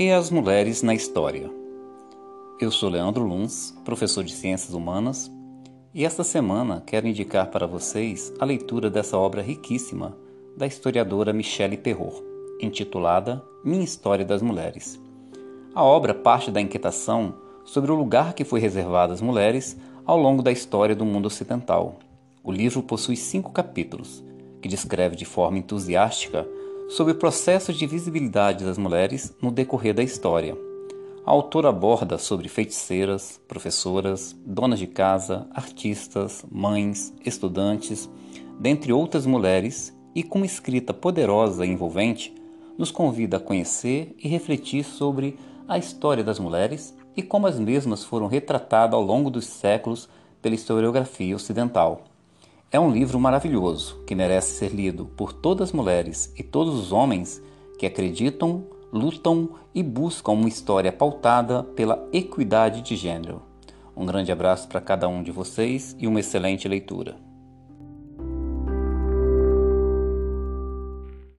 e as mulheres na história. Eu sou Leandro Luns, professor de Ciências Humanas, e esta semana quero indicar para vocês a leitura dessa obra riquíssima da historiadora Michelle Perrault, intitulada Minha História das Mulheres. A obra parte da inquietação sobre o lugar que foi reservado às mulheres ao longo da história do mundo ocidental. O livro possui cinco capítulos, que descreve de forma entusiástica sobre o processo de visibilidade das mulheres no decorrer da história. A autora aborda sobre feiticeiras, professoras, donas de casa, artistas, mães, estudantes, dentre outras mulheres, e com escrita poderosa e envolvente, nos convida a conhecer e refletir sobre a história das mulheres e como as mesmas foram retratadas ao longo dos séculos pela historiografia ocidental. É um livro maravilhoso que merece ser lido por todas as mulheres e todos os homens que acreditam, lutam e buscam uma história pautada pela equidade de gênero. Um grande abraço para cada um de vocês e uma excelente leitura.